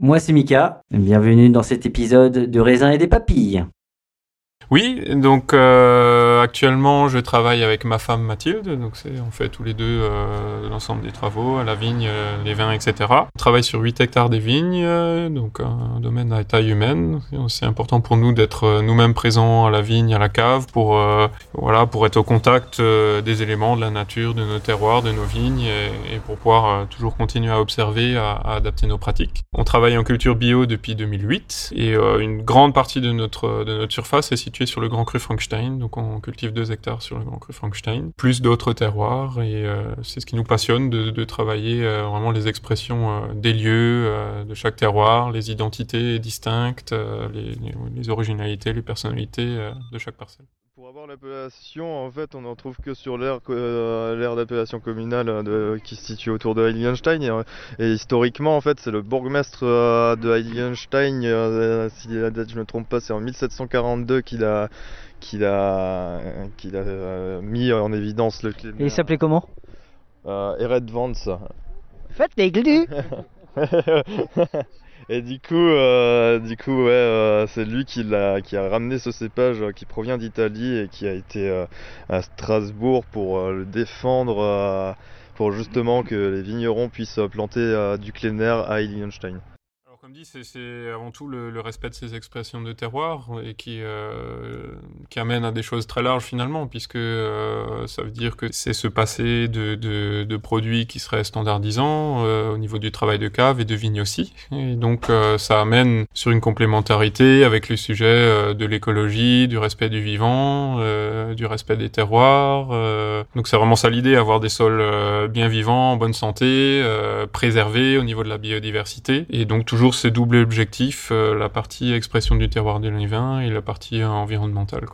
Moi c'est Mika, bienvenue dans cet épisode de raisin et des papilles. Oui, donc euh, actuellement je travaille avec ma femme Mathilde, donc on fait tous les deux euh, l'ensemble des travaux, à la vigne, euh, les vins, etc. On travaille sur 8 hectares des vignes, euh, donc un domaine à taille humaine. C'est important pour nous d'être nous-mêmes présents à la vigne, à la cave, pour voilà, pour être au contact des éléments de la nature, de nos terroirs, de nos vignes, et, pour pouvoir toujours continuer à observer, à, adapter nos pratiques. On travaille en culture bio depuis 2008, et une grande partie de notre de notre surface est située sur le Grand Cru Frankenstein, donc on cultive 2 hectares sur le Grand Cru Frankenstein, plus d'autres terroirs, et euh, c'est ce qui nous passionne de, travailler euh, vraiment les expressions euh, des lieux, de chaque terroir, les identités distinctes, les, originalités, les personnalités de chaque parcelle. Pour avoir l'appellation, en fait, on n'en trouve que sur l'aire d'appellation communale qui se situe autour de Heiligenstein. Et, historiquement, en fait, c'est le bourgmestre de Heiligenstein, si la date je me trompe pas, c'est en 1742 qu'il a, qu'il a, qu'il a euh, mis en évidence le Kleiner. Et il s'appelait comment? Euh, Ered Vance. Faites les glues Et du coup, euh, du coup, ouais, euh, c'est lui qui a ramené ce cépage euh, qui provient d'Italie et qui a été à Strasbourg pour le défendre, pour justement que les vignerons puissent planter du Kleiner à Heiligenstein. Comme dit, c'est- avant tout le, respect de ces expressions de terroir et qui, euh, qui amène à des choses très larges finalement, puisque euh, ça veut dire que c'est se passer de, de, de produits qui seraient standardisants euh, au niveau du travail de cave et de vigne aussi. Et donc euh, ça amène sur une complémentarité avec le sujet euh, de l'écologie, du respect du vivant, du respect des terroirs. donc c'est vraiment ça l'idée, avoir des sols bien vivants, en bonne santé, préservés au niveau de la biodiversité, et donc toujours ces doubles objectifs, euh, la partie expression du terroir de et la partie euh, environnementale.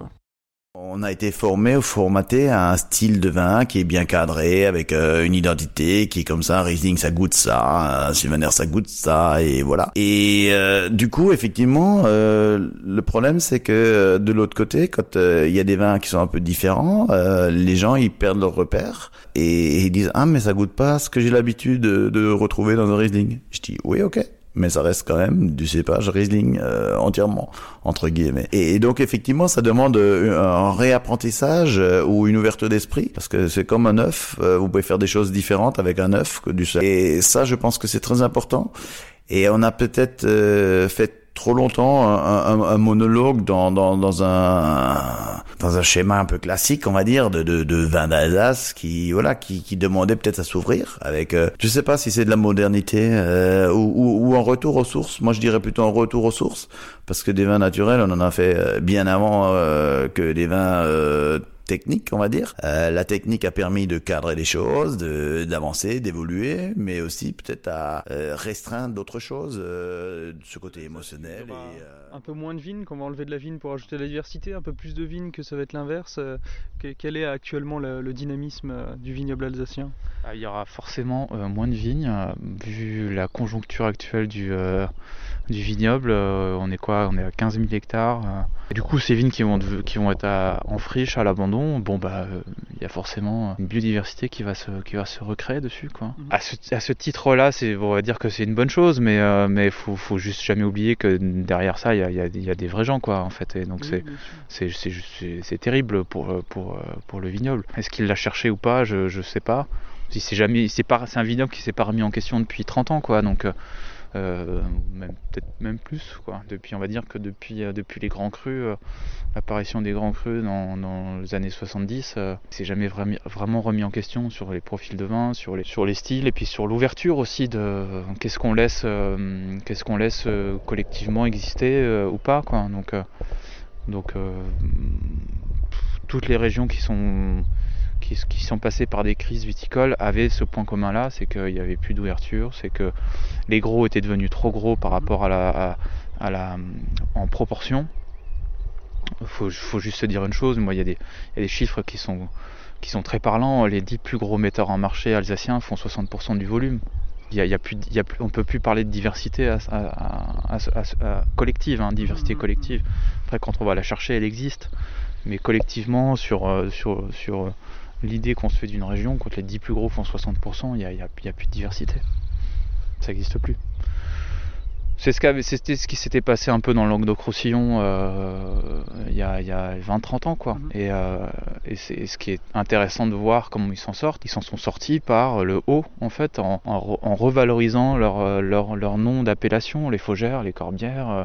On a été formé ou formaté à un style de vin qui est bien cadré, avec euh, une identité qui est comme ça. Riesling, ça goûte ça. Un Sylvaner, ça goûte ça. Et voilà. Et du coup, effectivement, le problème, c'est que de l'autre côté, quand il y a des vins qui sont un peu différents, les gens, ils perdent leur repère. Et ils disent, ah, mais ça goûte pas ce que j'ai l'habitude de, de retrouver dans un Riesling. Je dis, oui, ok mais ça reste quand même du cépage Riesling euh, entièrement entre guillemets. Et, donc effectivement, ça demande euh, un réapprentissage euh, ou une ouverture d'esprit parce que c'est comme un œuf. euh, vous pouvez faire des choses différentes avec un œuf que du sel. Et ça, je pense que c'est très important. Et on a peut-être euh, fait trop longtemps un, un, un monologue dans, dans, dans un dans un schéma un peu classique, on va dire, de, de, de vin d'Alsace qui voilà qui, qui demandait peut-être à s'ouvrir avec, euh, je sais pas si c'est de la modernité euh, ou, ou, ou, un retour aux sources. Moi, je dirais plutôt un retour aux sources parce que des vins naturels, on en a fait euh, bien avant euh, que des vins technique, on va dire. Euh, la technique a permis de cadrer les choses, d'avancer, d'évoluer, mais aussi peut-être à euh, restreindre d'autres choses, euh, ce côté émotionnel. Et, euh, un peu moins de vignes, qu'on va enlever de la vigne pour ajouter de la diversité, un peu plus de vignes que ça va être l'inverse. Euh, quel est actuellement le, le dynamisme du vignoble alsacien? Ah, Il y aura forcément moins de vignes, vu la conjoncture actuelle du du vignoble. Euh, on est quoi On est à 15 000 hectares. Euh. Et du coup, ces vignes qui vont, qui vont être à, en friche, à l'abandon, bon bah, il euh, y a forcément une biodiversité qui va se, qui va se recréer dessus, quoi. Mhm. À ce, à ce titre-là, c'est, on va dire que c'est une bonne chose, mais euh, mais faut, faut juste jamais oublier que derrière ça, il y a, y, a, y a, des vrais gens, quoi, en fait. Et donc oui, c'est, c'est, c'est, c'est terrible pour, pour, pour le vignoble. Est-ce qu'il l'a cherché ou pas Je, je sais pas. Si c'est jamais, c'est pas, c'est un vignoble qui s'est pas remis en question depuis 30 ans, quoi. Donc euh, même peut-être même plus quoi. Depuis, on va dire que depuis euh, depuis les grands crus, euh, l'apparition des grands crus dans, les années 70, euh, c'est jamais vraiment remis en question sur les profils de vin, sur les sur les styles et puis sur l'ouverture aussi de qu'est-ce qu'on laisse qu'est-ce qu'on laisse collectivement exister ou pas quoi. Donc donc toutes les régions qui sont qui, qui, sont passés par des crises viticoles avaient ce point commun là, c'est qu'il n'y avait plus d'ouverture, c'est que les gros étaient devenus trop gros par rapport à la, à, à la en proportion. Il faut, faut, juste se dire une chose, moi il y, a des, il y a des chiffres qui sont, qui sont très parlants, les 10 plus gros metteurs en marché alsaciens font 60% du volume. Y a, y a plus, y a plus, on ne peut plus parler de diversité à, à, collective, hein, diversité collective. Après quand on va la chercher, elle existe. Mais collectivement, sur, euh, sur, sur l'idée qu'on se fait d'une région, quand les 10 plus gros font 60%, il n'y a, y a, y a, plus de diversité. Ça n'existe plus. C'est ce, c'était ce qui s'était passé un peu dans le Languedoc-Roussillon euh, il y a, a 20-30 ans. Quoi. Mmh. Et, euh, et c'est ce qui est intéressant de voir comment ils s'en sortent. Ils s'en sont sortis par le haut, en fait, en, en, en revalorisant leur, leur, leur nom d'appellation, les Faugères, les Corbières, euh,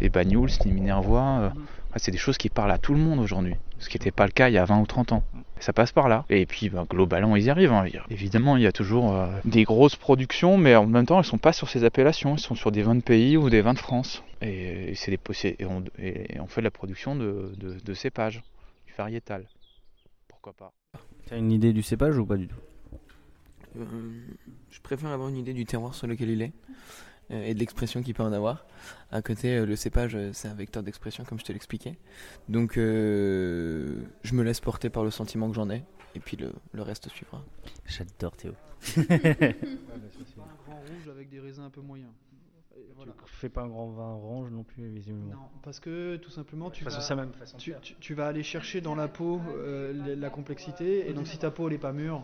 les Bagnouls, les Minervois. Mmh. C'est des choses qui parlent à tout le monde aujourd'hui, ce qui n'était pas le cas il y a 20 ou 30 ans. Ça passe par là. Et puis ben, globalement, ils y arrivent. Hein. Évidemment, il y a toujours euh, des grosses productions, mais en même temps, elles ne sont pas sur ces appellations. Elles sont sur des vins de pays ou des vins de France. Et, et, des, et, on, et on, fait de la production de, de, de cépages, du variétal. Pourquoi pas Tu as une idée du cépage ou pas du tout? Euh, Je préfère avoir une idée du terroir sur lequel il est et de l'expression qu'il peut en avoir. À côté, euh, le cépage, euh, c'est un vecteur d'expression, comme je te l'expliquais. Donc, euh, je me laisse porter par le sentiment que j'en ai, et puis le, le reste suivra. J'adore Théo. un grand rouge avec des raisins un peu moyens. Voilà. Tu fais pas un grand vin orange non plus, visiblement. Non, parce que tout simplement, tu, vas, ça même façon tu, tu, tu, vas aller chercher dans la peau euh, la complexité, et donc si ta peau n'est pas mûre,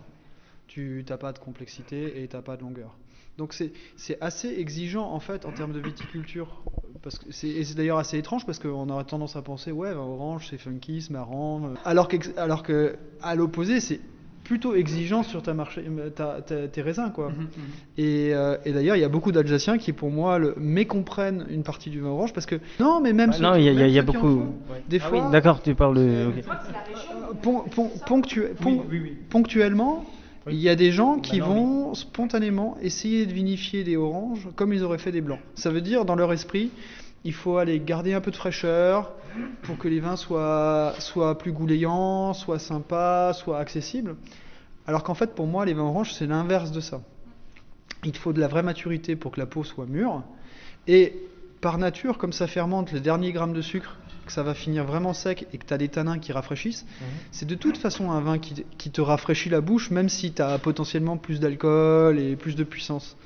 tu n'as pas de complexité et tu n'as pas de longueur. Donc c'est assez exigeant en fait en termes de viticulture. Parce que c'est d'ailleurs assez étrange parce qu'on aurait tendance à penser ouais orange c'est funky, c'est marrant. Alors que, alors que à l'opposé c'est plutôt exigeant sur ta marché, ta, ta, tes raisins quoi. Mm -hmm. Et, euh, et d'ailleurs il y a beaucoup d'Alsaciens qui pour moi le, mécomprennent une partie du vin orange parce que non mais même bah, non il y, y, y, a beaucoup font, des ah fois oui, d'accord tu parles de okay. pon, pon, ponctu, pon, oui, oui, oui. ponctuellement oui. Il y a des gens qui bah non, vont mais... spontanément essayer de vinifier des oranges comme ils auraient fait des blancs. Ça veut dire, dans leur esprit, il faut aller garder un peu de fraîcheur pour que les vins soient, soient plus goulayants, soient sympas, soient accessibles. Alors qu'en fait, pour moi, les vins oranges, c'est l'inverse de ça. Il faut de la vraie maturité pour que la peau soit mûre. Et par nature, comme ça fermente les derniers grammes de sucre que ça va finir vraiment sec et que tu as des tanins qui rafraîchissent, mmh. c'est de toute façon un vin qui, qui, te rafraîchit la bouche, même si tu as potentiellement plus d'alcool et plus de puissance.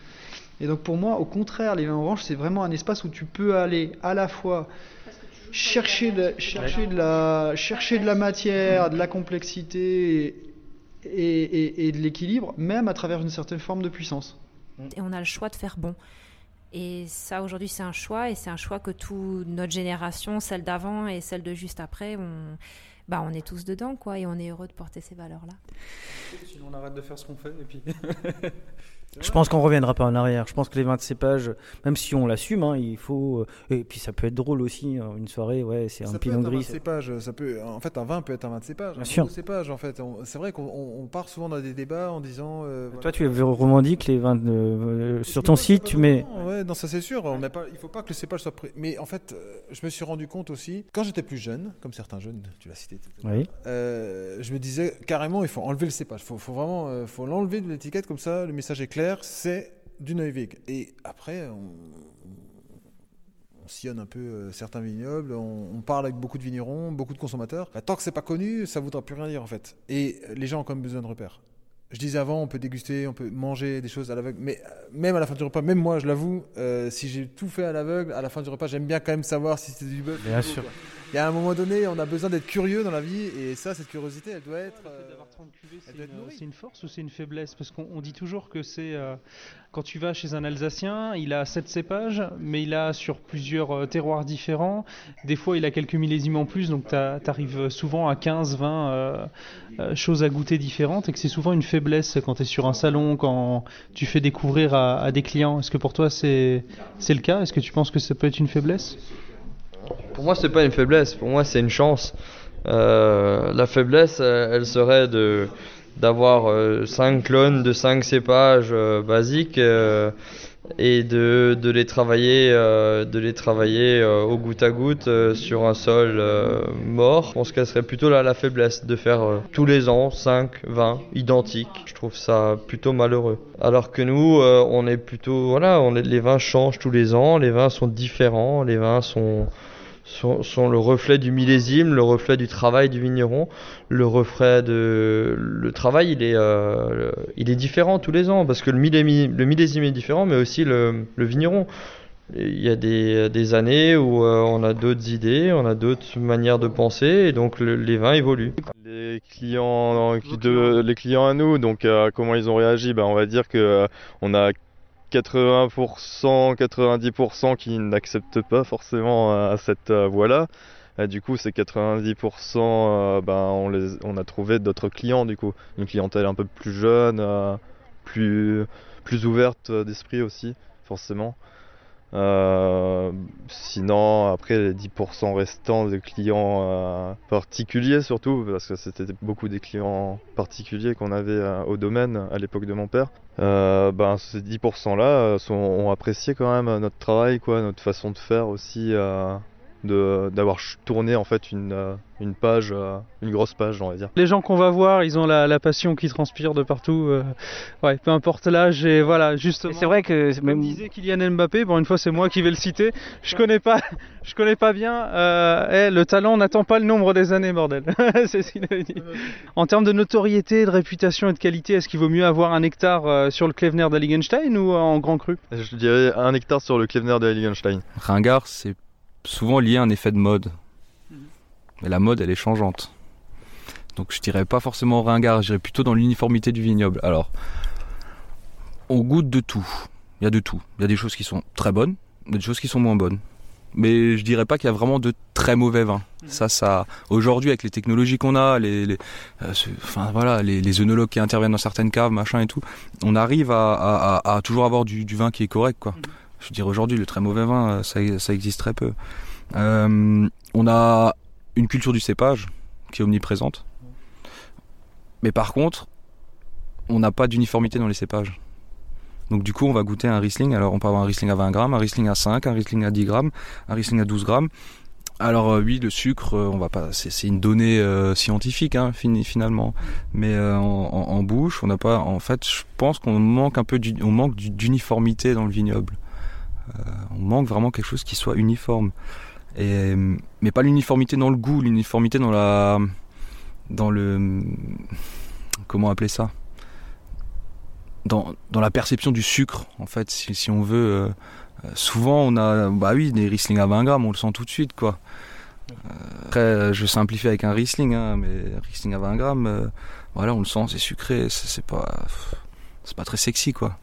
Et donc pour moi, au contraire, les vins oranges, c'est vraiment un espace où tu peux aller à la fois chercher de, chercher de, la, chercher de la matière, de la complexité et, et, et, et de l'équilibre, même à travers une certaine forme de puissance. Et on a le choix de faire bon. Et ça, aujourd'hui, c'est un choix, et c'est un choix que toute notre génération, celle d'avant et celle de juste après, on, bah, on est tous dedans, quoi, et on est heureux de porter ces valeurs-là. Sinon, on arrête de faire ce qu'on fait, et puis. Je pense qu'on reviendra pas en arrière. Je pense que les vins de cépage, même si on l'assume, hein, il faut. euh, Et puis ça peut être drôle aussi. hein, Une soirée, ouais, c'est un pinot un gris. de ça- cépage, ça peut, en fait, un vin peut être un vin de cépage. Bien un sûr. de cépage, en fait. On- C'est vrai qu'on on- on part souvent dans des débats en disant. euh, voilà. Toi, tu revendiques les vins de... euh, sur ton site, tu mets. Non, ouais, non, ça c'est sûr. On n'a pas, il faut pas que le cépage soit. pré- Mais en fait, euh, je me suis rendu compte aussi, quand j'étais plus jeune, comme certains jeunes, tu l'as cité tout à l'heure, Oui. euh, je me disais carrément, il faut enlever le cépage. Il faut, faut vraiment faut l'enlever de l'étiquette, comme ça, le message est clair, c'est du Neuweg. Et après, on, on sillonne un peu euh, certains vignobles, on, on parle avec beaucoup de vignerons, beaucoup de consommateurs. Bah, tant que c'est pas connu, ça voudra plus rien dire en fait. Et les gens ont quand même besoin de repères. Je disais avant, on peut déguster, on peut manger des choses à l'aveugle, mais euh, même à la fin du repas, même moi, je l'avoue, euh, si j'ai tout fait à l'aveugle, à la fin du repas, j'aime bien quand même savoir si c'était du bœuf. Bien sûr. quoi. Il y a un moment donné, on a besoin d'être curieux dans la vie, et ça, cette curiosité, elle doit être. euh. C'est une force ou c'est une faiblesse? Parce qu'on on dit toujours que c'est euh, quand tu vas chez un Alsacien, il a sept cépages, mais il a sur plusieurs euh, terroirs différents. Des fois, il a quelques millésimes en plus, donc tu arrives souvent à 15, 20 euh, choses à goûter différentes, et que c'est souvent une faiblesse quand tu es sur un salon, quand tu fais découvrir à, à des clients. Est-ce que pour toi c'est le cas? Est-ce que tu penses que ça peut être une faiblesse? Pour moi, c'est pas une faiblesse. Pour moi, c'est une chance. Euh, la faiblesse, euh, elle serait de d'avoir 5 clones de 5 cépages euh, basiques euh, et de, de les travailler, euh, de les travailler euh, au goutte à goutte euh, sur un sol euh, mort. Je pense qu'elle serait plutôt là la faiblesse de faire euh, tous les ans 5, 20 identiques. Je trouve ça plutôt malheureux. Alors que nous, euh, on est plutôt voilà, les vins changent tous les ans, les vins sont différents, les vins sont sont, le reflet du millésime, le reflet du travail du vigneron, le reflet de le travail il est euh, il est différent tous les ans parce que le millésime, le millésime est différent mais aussi le, le vigneron. Il y a des, des années où euh, on a d'autres idées, on a d'autres manières de penser et donc le- les vins évoluent. Les clients, de- les clients à nous, donc euh, comment ils ont réagi? Ben, On va dire euh, on a 80%, 90% qui n'acceptent pas forcément euh, cette euh, voie-là. Du coup, ces 90%, euh, ben, on, les, on a trouvé d'autres clients, du coup. Une clientèle un peu plus jeune, plus, plus ouverte d'esprit aussi, forcément. Euh, sinon, après les 10% restants de clients euh, particuliers surtout, parce que c'était beaucoup des clients particuliers qu'on avait euh, au domaine à l'époque de mon père, ben, ces 10% là ont apprécié quand même notre travail, quoi, notre façon de faire aussi, d'avoir tourné en fait une, euh, une page, euh, une grosse page, on va dire. Les gens qu'on va voir, ils ont la, la passion qui transpire de partout. euh, ouais, peu importe l'âge. Et voilà, justement. C'est vrai que Comme disait Kylian Mbappé, pour une fois c'est moi qui vais le citer. Je connais pas, je connais pas bien. euh, eh, le talent n'attend pas le nombre des années, bordel. c'est ce qu'il avait dit. En termes de notoriété, de réputation et de qualité, est-ce qu'il vaut mieux avoir un hectare euh, sur le Klevner d'Alligenstein ou en grand cru? Je dirais un hectare sur le Klevner de Heiligenstein. Ringard, c'est souvent lié à un effet de mode. Mais la mode, elle est changeante. Donc je dirais pas forcément ringard, je dirais plutôt dans l'uniformité du vignoble. Alors, on goûte de tout. Il y a de tout. Il y a des choses qui sont très bonnes, il y a des choses qui sont moins bonnes. Mais je dirais pas qu'il y a vraiment de très mauvais vins. Ça, ça, aujourd'hui, avec les technologies qu'on a, les, les- euh, ce- enfin voilà, les, les œnologues qui interviennent dans certaines caves, machin et tout, on arrive à, à- à- à toujours avoir du, du vin qui est correct, quoi. Je dirais aujourd'hui, le très mauvais vin, euh, ça, ça existe très peu. Euh, on a une culture du cépage qui est omniprésente. Mais par contre, on n'a pas d'uniformité dans les cépages. Donc du coup, on va goûter un Riesling. Alors on peut avoir un Riesling à 20 grammes, un Riesling à 5, un Riesling à 10 grammes, un Riesling à 12 grammes. Alors euh, oui, le sucre, euh, on va pas, c'est une donnée scientifique hein, finalement. Mais euh, en, en- bouche, on n'a pas. En fait, je pense qu'on manque un peu, on manque du- d'uniformité dans le vignoble. Euh, on manque vraiment quelque chose qui soit uniforme. Mais pas l'uniformité dans le goût, l'uniformité dans la, dans le, comment appeler ça? Dans, la perception du sucre, en fait, si, on veut. euh, euh, souvent, on a, bah oui, des Riesling à 20 grammes, on le sent tout de suite, quoi. Après, je simplifie avec un Riesling, hein, mais Riesling à 20 grammes, voilà, on le sent, c'est sucré, c'est pas, c'est pas très sexy, quoi.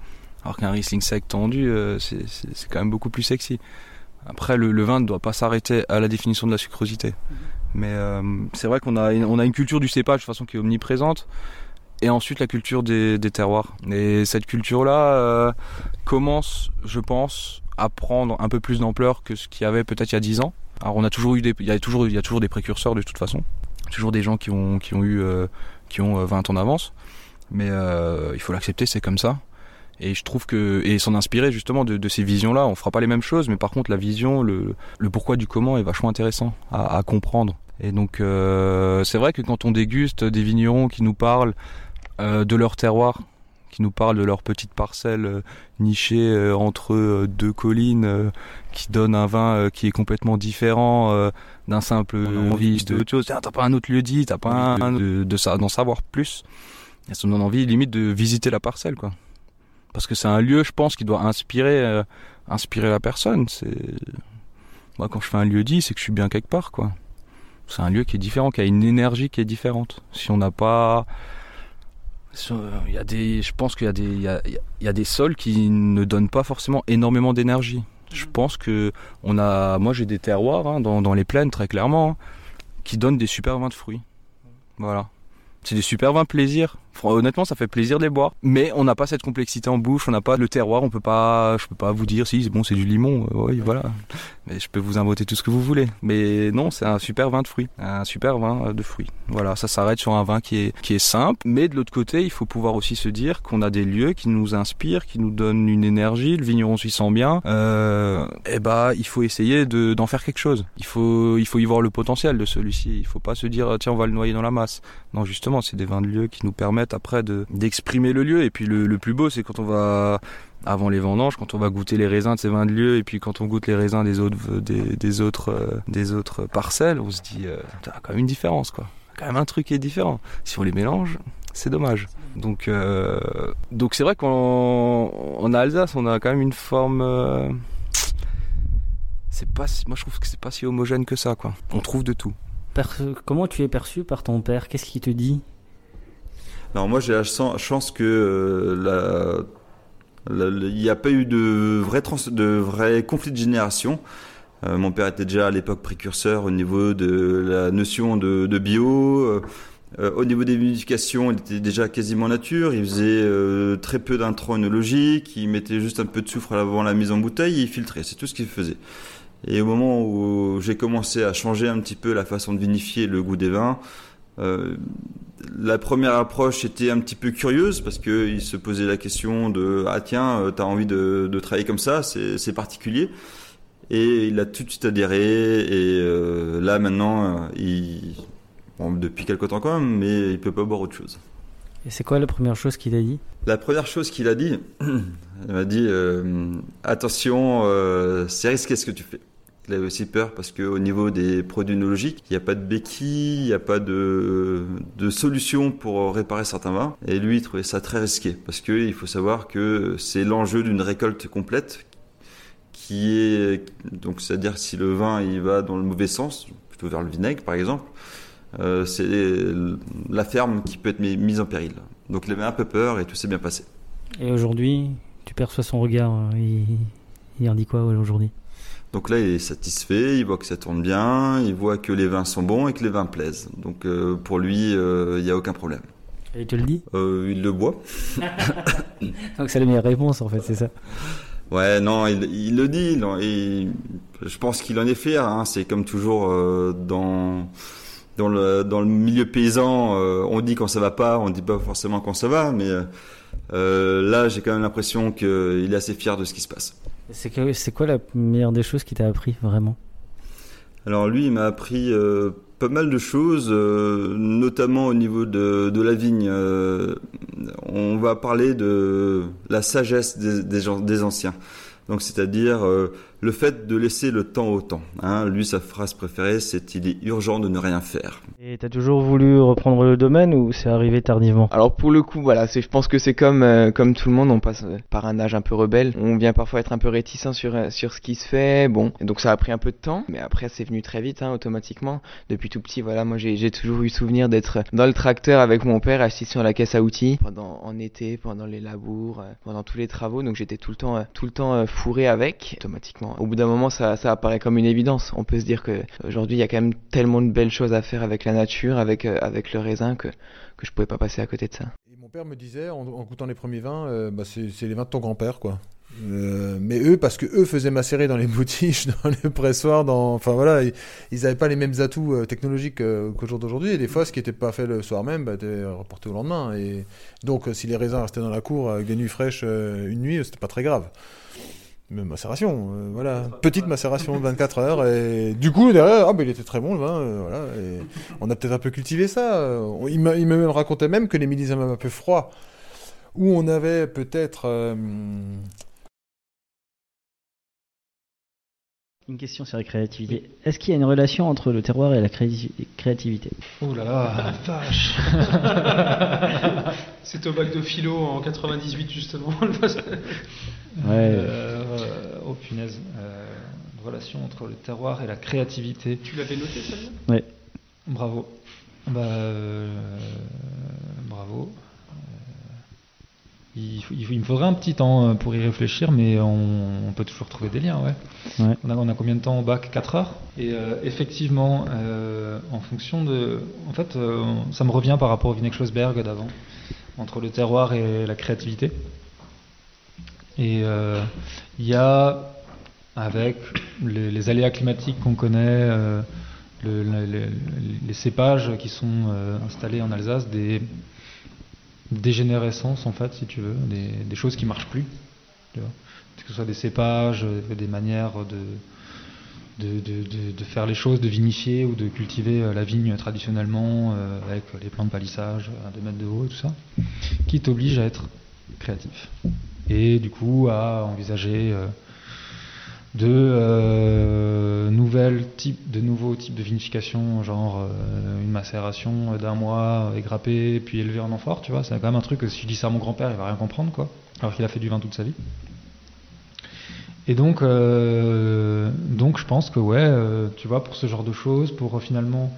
Alors qu'un Riesling sec tendu, euh, c'est quand même beaucoup plus sexy. Après, le, le vin ne doit pas s'arrêter à la définition de la sucrosité. Mais euh, c'est vrai qu'on a, une- on a une culture du cépage de toute façon qui est omniprésente. et ensuite la culture des, des terroirs. Et cette culture-là euh, commence, je pense, à prendre un peu plus d'ampleur que ce qu'il y avait peut-être il y a 10 ans. Alors on a toujours eu des, il y a toujours, il y a toujours des précurseurs de toute façon, toujours des gens qui ont, qui ont eu, euh, qui ont 20 ans d'avance, mais il faut l'accepter, c'est comme ça. Et je trouve que et s'en inspirer justement de, de ces visions-là, on fera pas les mêmes choses, mais par contre la vision, le, le pourquoi du comment est vachement intéressant à, à comprendre. Et donc euh, c'est vrai que quand on déguste des vignerons qui nous parlent euh, de leur terroir, qui nous parlent de leur petite parcelle euh, nichée euh, entre euh, deux collines, euh, qui donne un vin euh, qui est complètement différent euh, d'un simple envie de autre chose. T'as pas un autre lieu dit, t'as pas un, un de, de ça, d'en savoir plus. Et ça me donne envie limite de visiter la parcelle, quoi. Parce que c'est un lieu, je pense, qui doit inspirer, euh, inspirer la personne. C'est moi quand je fais un lieu dit, c'est que je suis bien quelque part, quoi. C'est un lieu qui est différent, qui a une énergie qui est différente. Si on n'a pas il y a des, je pense qu'il y a des, il y a, il y a des sols qui ne donnent pas forcément énormément d'énergie. Je pense que on a, moi j'ai des terroirs hein, dans, dans les plaines très clairement, hein, qui donnent des super vins de fruits. Voilà. C'est des super vins plaisir. Honnêtement, ça fait plaisir de les boire. Mais on n'a pas cette complexité en bouche, on n'a pas le terroir, on peut pas, je peux pas vous dire si c'est bon, c'est du limon, euh, oui, voilà. Mais je peux vous inventer tout ce que vous voulez. Mais non, c'est un super vin de fruits, un super vin de fruits. Voilà, ça s'arrête sur un vin qui est qui est simple. Mais de l'autre côté, il faut pouvoir aussi se dire qu'on a des lieux qui nous inspirent, qui nous donnent une énergie. Le vigneron s'y sent bien. Euh, et bah, il faut essayer de d'en faire quelque chose. Il faut il faut y voir le potentiel de celui-ci. Il faut pas se dire tiens on va le noyer dans la masse. Non, justement, c'est des vins de lieu qui nous permettent après de d'exprimer le lieu. Et puis le, plus beau, c'est quand on va avant les vendanges, quand on va goûter les raisins de ces vins de lieu, et puis quand on goûte les raisins des autres des, des autres euh, des autres parcelles, on se dit euh, Putain, quand même une différence quoi. Quand même un truc qui est différent. Si on les mélange, c'est dommage. Donc euh, donc c'est vrai qu'en en Alsace, on a quand même une forme euh, c'est pas moi je trouve que c'est pas si homogène que ça quoi. On trouve de tout. Comment tu es perçu par ton père? Qu'est-ce qu'il te dit? Alors moi j'ai la chan- chance que euh, n'y a pas eu de vrai, de conflit de génération. Euh, mon père était déjà à l'époque précurseur au niveau de la notion de, bio. Euh, euh, au niveau des vinifications, il était déjà quasiment nature. Il faisait euh, très peu d'intrants œnologiques. Il mettait juste un peu de soufre avant la mise en bouteille et il filtrait. C'est tout ce qu'il faisait. Et au moment où j'ai commencé à changer un petit peu la façon de vinifier le goût des vins, euh, la première approche était un petit peu curieuse parce que il se posait la question de ah tiens euh, t'as envie de, de travailler comme ça c'est particulier et il a tout de suite adhéré et euh, là maintenant euh, il bon, depuis quelque temps quand même mais il peut pas boire autre chose. Et c'est quoi la première chose qu'il a dit? La première chose qu'il a dit il m'a dit euh, attention c'est risqué ce que tu fais il avait aussi peur parce qu'au niveau des produits œnologiques, il n'y a pas de béquille, il n'y a pas de, de solution pour réparer certains vins. Et lui, il trouvait ça très risqué parce qu'il faut savoir que c'est l'enjeu d'une récolte complète qui est, donc c'est-à-dire si le vin il va dans le mauvais sens, plutôt vers le vinaigre par exemple, euh, c'est la ferme qui peut être mis- mise en péril. Donc il avait un peu peur et tout s'est bien passé. Et aujourd'hui, tu perçois son regard. euh, Il, il en dit quoi aujourd'hui? Donc là, il est satisfait, il voit que ça tourne bien, il voit que les vins sont bons et que les vins plaisent. Donc euh, pour lui, euh, il n'y a aucun problème. Et il te le dit? Euh, il le boit. Donc c'est la meilleure réponse en fait, c'est ça? Ouais, non, il, il le dit. non, et je pense qu'il en est fier. Hein, c'est comme toujours dans dans le dans le milieu paysan, on dit quand ça va pas, on dit pas forcément quand ça va, mais là, j'ai quand même l'impression qu'il est assez fier de ce qui se passe. C'est quoi la meilleure des choses qu'il t'a appris vraiment? Alors lui, il m'a appris euh, pas mal de choses, euh, notamment au niveau de, de la vigne. Euh, on va parler de la sagesse des, des, anciens. Donc c'est-à-dire le fait de laisser le temps au temps. Hein. Lui, sa phrase préférée, c'est il est urgent de ne rien faire. Et t'as toujours voulu reprendre le domaine ou c'est arrivé tardivement? Alors pour le coup, voilà, c'est, je pense que c'est comme euh, comme tout le monde, on passe euh, par un âge un peu rebelle. On vient parfois être un peu réticent sur euh, sur ce qui se fait. Bon, et donc ça a pris un peu de temps, mais après c'est venu très vite, hein, automatiquement. Depuis tout petit, voilà, moi j'ai j'ai toujours eu souvenir d'être dans le tracteur avec mon père, assis sur la caisse à outils pendant en été, pendant les labours, pendant tous les travaux. Donc j'étais tout le temps tout le temps fourré avec. Automatiquement, au bout d'un moment, ça apparaît comme une évidence. On peut se dire que aujourd'hui il y a quand même tellement de belles choses à faire avec la nature, avec euh, avec le raisin que que je pouvais pas passer à côté de ça. Mon père me disait, en, goûtant les premiers vins, euh, bah, c'est les vins de ton grand-père, quoi. Euh, mais eux, parce que eux faisaient macérer dans les boutiques, dans les pressoirs, dans, enfin voilà, ils, ils avaient pas les mêmes atouts euh, technologiques euh, qu'au jour d'aujourd'hui. Et des fois, ce qui était pas fait le soir même, bah, était reporté au lendemain. Et donc, euh, si les raisins restaient dans la cour avec des nuits fraîches euh, une nuit, c'était pas très grave. Macération, euh, voilà, petite macération de 24 heures. Et du coup, derrière, ah, bah, il était très bon le vin, euh, voilà. Et on a peut-être un peu cultivé ça. euh, il me, il me racontait même que les millésimes un peu froids, où on avait peut-être Une question sur la créativité. Est-ce qu'il y a une relation entre le terroir et la créati- créativité? Oh là là, vache C'était au bac de philo en 98 justement. Euh, oh punaise. Euh, une relation entre le terroir et la créativité. Tu l'avais noté celle-là? Ouais. Bravo. Bah, euh, bravo. Il, me faudrait un petit temps euh, pour y réfléchir, mais on, on peut toujours trouver des liens, ouais. Ouais. On, a, on a combien de temps au bac? 4 heures? Et euh, effectivement, euh, en fonction de... En fait, euh, ça me revient par rapport au Vinexlosberg d'avant, entre le terroir et la créativité. Et il y a, avec les, les aléas climatiques qu'on connaît, le- le- le- les cépages qui sont installés en Alsace, des dégénérescences en fait, si tu veux, des, choses qui marchent plus. Que ce soit des cépages, euh, des manières de, de, de- faire les choses, de vinifier ou de cultiver euh, la vigne traditionnellement euh, avec les plants de palissage à 2 mètres de haut et tout ça, qui t'oblige à être créatif. Et du coup à envisager de euh, de nouveaux types de vinification, genre euh, une macération d'un mois égrappée puis élevée en amphore, tu vois, c'est quand même un truc que si je dis ça à mon grand-père, il va rien comprendre, quoi, alors qu'il a fait du vin toute sa vie. Et donc, euh, donc je pense que ouais, euh, tu vois, pour ce genre de choses, pour euh, finalement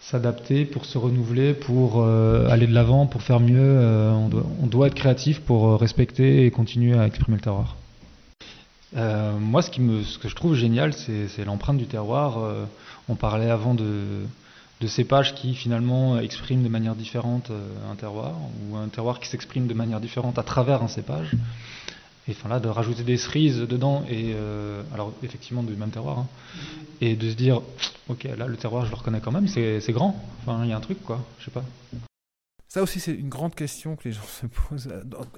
s'adapter, pour se renouveler, pour euh, aller de l'avant, pour faire mieux, euh, on, doit, on doit être créatif pour euh, respecter et continuer à exprimer le terroir. Euh, moi, ce, qui me, ce que je trouve génial, c'est l'empreinte du terroir. Euh, on parlait avant de, cépages qui finalement expriment de manière différente euh, un terroir, ou un terroir qui s'exprime de manière différente à travers un cépage. Et enfin là, de rajouter des cerises dedans, et euh, alors effectivement du même terroir, hein, et de se dire, ok, là le terroir, je le reconnais quand même, c'est c'est grand. Enfin, il y a un truc, quoi, je sais pas. Ça aussi, c'est une grande question que les gens se posent.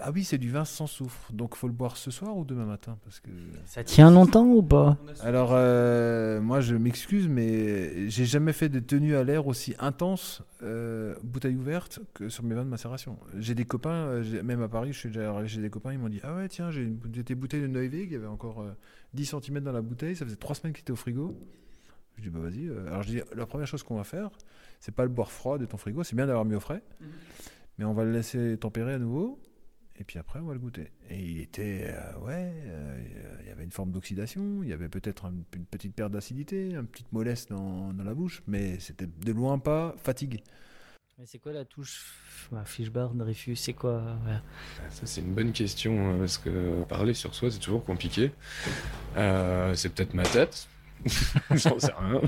Ah oui, c'est du vin sans soufre. Donc, faut le boire ce soir ou demain matin parce que Ça tient longtemps ou pas Alors, euh, moi, je m'excuse, mais j'ai jamais fait des tenues à l'air aussi intenses, euh, bouteille ouverte, que sur mes vins de macération. J'ai des copains, euh, même à Paris, je suis déjà allé chez des copains, ils m'ont dit Ah ouais, tiens, j'ai des bouteilles de Neuweg, il y avait encore euh, 10 cm dans la bouteille, ça faisait 3 semaines qu'il était au frigo. Je dis Bah vas-y. euh. Alors, je dis La première chose qu'on va faire, c'est pas le boire froid de ton frigo, c'est bien d'avoir mis au frais, mais on va le laisser tempérer à nouveau. Et puis après, on va le goûter. Et il était, euh, ouais, euh, il y avait une forme d'oxydation, il y avait peut-être un- une petite perte d'acidité, une petite mollesse dans, dans la bouche, mais c'était de loin pas fatigue. Mais c'est quoi la touche bah, Fishbar, Dreyfus, c'est quoi ouais. Ça, c'est une bonne question, parce que parler sur soi, c'est toujours compliqué. Euh, c'est peut-être ma tête. J'en sais rien.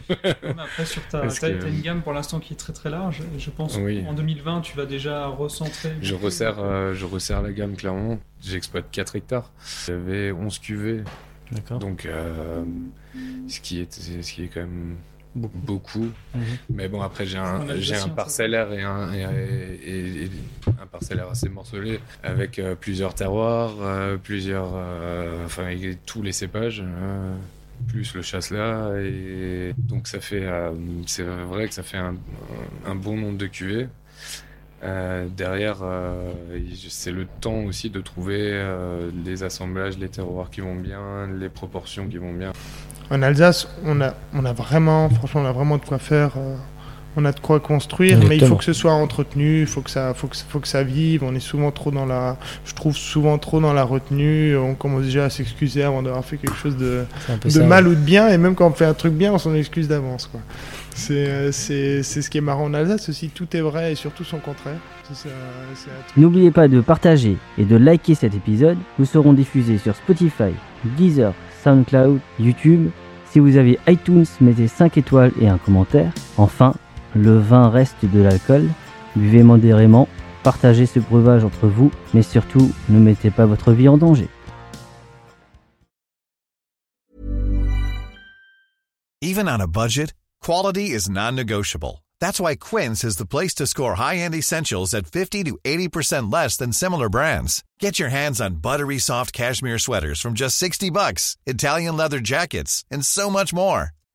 Mais après, sur ta, t'as- que- t'as une gamme pour l'instant qui est très très large. Et je pense Oui. qu'en 2020, tu vas déjà recentrer. Je resserre, euh, je resserre la gamme clairement. J'exploite 4 hectares. J'avais 11 cuvées. D'accord. Donc, euh, ce, qui est, ce qui est quand même beaucoup. Mhm. Mais bon, après, j'ai un, un parcellaire et un, et, et- et un parcellaire assez morcelé avec euh, plusieurs terroirs, euh, plusieurs. euh, enfin, avec tous les cépages. Plus le chasselas et donc ça fait euh, c'est vrai que ça fait un, bon nombre de cuvées Euh, derrière, euh, c'est le temps aussi de trouver les assemblages, les terroirs qui vont bien, les proportions qui vont bien. En Alsace, on a, on a vraiment, franchement, on a vraiment de quoi faire. Euh, on a de quoi construire, mais il faut que ce soit entretenu, il faut que ça, faut que, faut que ça vive. On est souvent trop dans la, je trouve souvent trop dans la retenue. On commence déjà à s'excuser avant d'avoir fait quelque chose de, de ça, mal ouais. ou de bien, et même quand on fait un truc bien, on s'en excuse d'avance, quoi. C'est, euh, c'est, c'est ce qui est marrant en Alsace aussi. Tout est vrai et surtout son contraire. C'est, ça- c'est un truc- N'oubliez pas de partager et de liker cet épisode. Nous serons diffusés sur Spotify, Deezer, SoundCloud, YouTube. Si vous avez iTunes, mettez 5 étoiles et un commentaire. Enfin, le vin reste de l'alcool. Buvez modérément partagez ce breuvage entre vous, mais surtout, ne mettez pas votre vie en danger. Even on a budget, quality is non-negotiable. That's why Quince is the place to score high-end essentials at 50 to 80% less than similar brands. Get your hands on buttery soft cashmere sweaters from just 60 bucks, Italian leather jackets, and so much more.